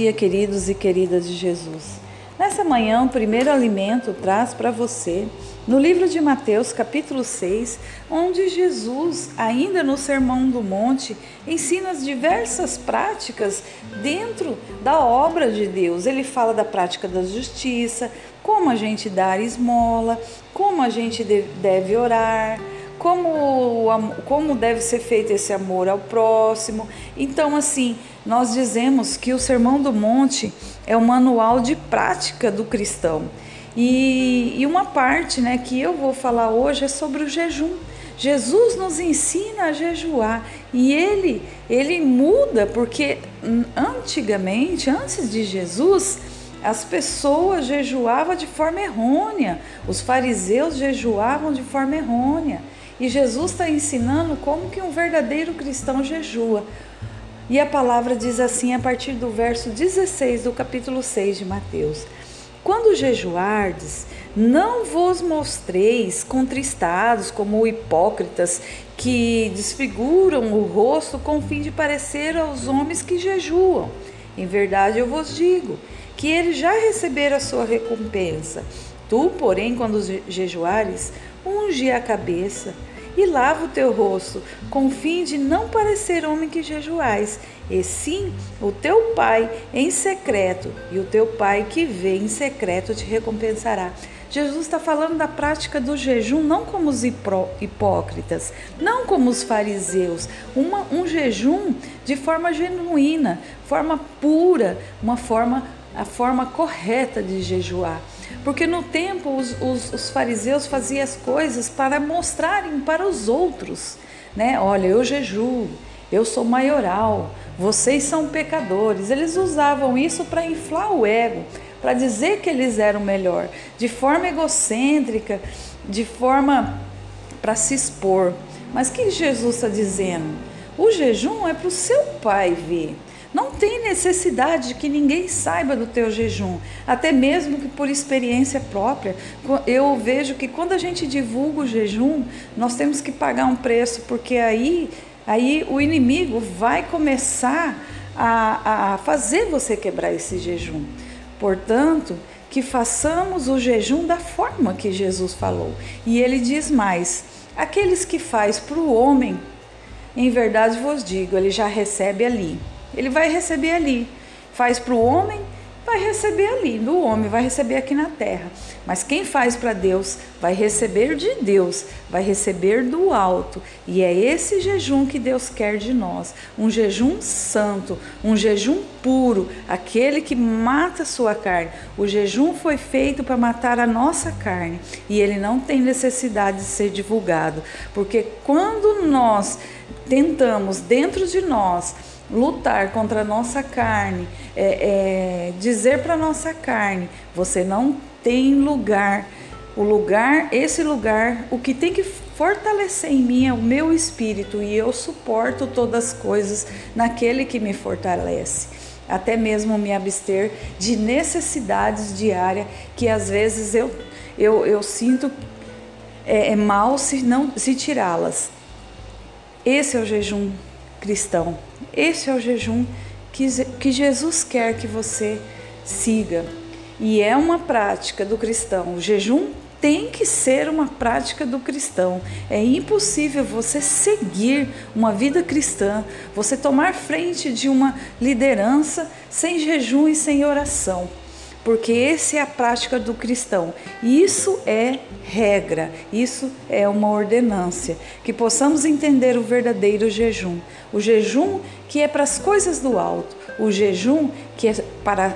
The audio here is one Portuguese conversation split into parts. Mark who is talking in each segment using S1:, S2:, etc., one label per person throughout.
S1: dia, queridos e queridas de Jesus. Nessa manhã, o primeiro alimento traz para você, no livro de Mateus, capítulo 6, onde Jesus, ainda no Sermão do Monte, ensina as diversas práticas dentro da obra de Deus. Ele fala da prática da justiça, como a gente dar esmola, como a gente deve orar, como, como deve ser feito esse amor ao próximo. Então, assim, nós dizemos que o Sermão do Monte é o manual de prática do cristão. E, e uma parte né, que eu vou falar hoje é sobre o jejum. Jesus nos ensina a jejuar e ele, ele muda, porque antigamente, antes de Jesus, as pessoas jejuavam de forma errônea, os fariseus jejuavam de forma errônea. E Jesus está ensinando como que um verdadeiro cristão jejua. E a palavra diz assim a partir do verso 16 do capítulo 6 de Mateus: Quando jejuardes, não vos mostreis contristados como hipócritas que desfiguram o rosto com o fim de parecer aos homens que jejuam. Em verdade eu vos digo que eles já receberam a sua recompensa. Tu, porém, quando jejuares, unge a cabeça e lava o teu rosto, com o fim de não parecer homem que jejuais, e sim o teu pai em secreto, e o teu pai que vê em secreto te recompensará. Jesus está falando da prática do jejum não como os hipócritas, não como os fariseus, uma, um jejum de forma genuína, forma pura, uma forma a forma correta de jejuar. Porque no tempo os, os, os fariseus faziam as coisas para mostrarem para os outros, né? Olha, eu jejuo, eu sou maioral, vocês são pecadores. Eles usavam isso para inflar o ego, para dizer que eles eram melhor, de forma egocêntrica, de forma para se expor. Mas o que Jesus está dizendo? O jejum é para o seu pai ver. Não tem necessidade de que ninguém saiba do teu jejum, até mesmo que por experiência própria. Eu vejo que quando a gente divulga o jejum, nós temos que pagar um preço, porque aí, aí o inimigo vai começar a, a fazer você quebrar esse jejum. Portanto, que façamos o jejum da forma que Jesus falou. E ele diz mais: aqueles que faz para o homem, em verdade vos digo, ele já recebe ali. Ele vai receber ali. Faz para o homem, vai receber ali. Do homem, vai receber aqui na terra. Mas quem faz para Deus, vai receber de Deus, vai receber do alto. E é esse jejum que Deus quer de nós. Um jejum santo, um jejum puro, aquele que mata a sua carne. O jejum foi feito para matar a nossa carne. E ele não tem necessidade de ser divulgado. Porque quando nós tentamos dentro de nós lutar contra a nossa carne, é, é, dizer para a nossa carne: você não tem lugar. O lugar, esse lugar, o que tem que fortalecer em mim é o meu espírito e eu suporto todas as coisas naquele que me fortalece. Até mesmo me abster de necessidades diárias que às vezes eu, eu, eu sinto é, é mal se não se tirá-las. Esse é o jejum cristão. Esse é o jejum que, que Jesus quer que você siga. E é uma prática do cristão. O jejum tem que ser uma prática do cristão. É impossível você seguir uma vida cristã, você tomar frente de uma liderança sem jejum e sem oração porque essa é a prática do cristão. Isso é regra, isso é uma ordenância. Que possamos entender o verdadeiro jejum. O jejum que é para as coisas do alto, o jejum que é para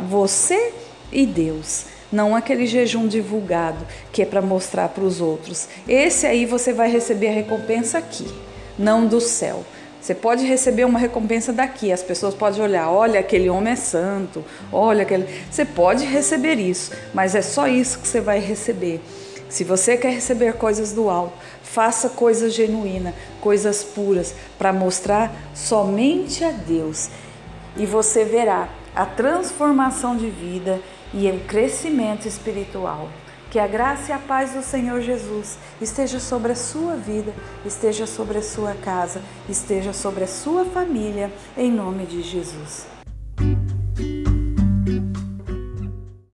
S1: você e Deus. Não aquele jejum divulgado que é para mostrar para os outros. Esse aí você vai receber a recompensa aqui, não do céu. Você pode receber uma recompensa daqui, as pessoas podem olhar, olha, aquele homem é santo, olha aquele. Você pode receber isso, mas é só isso que você vai receber. Se você quer receber coisas do alto, faça coisas genuínas, coisas puras, para mostrar somente a Deus. E você verá a transformação de vida e o crescimento espiritual. Que a graça e a paz do Senhor Jesus esteja sobre a sua vida, esteja sobre a sua casa, esteja sobre a sua família, em nome de Jesus.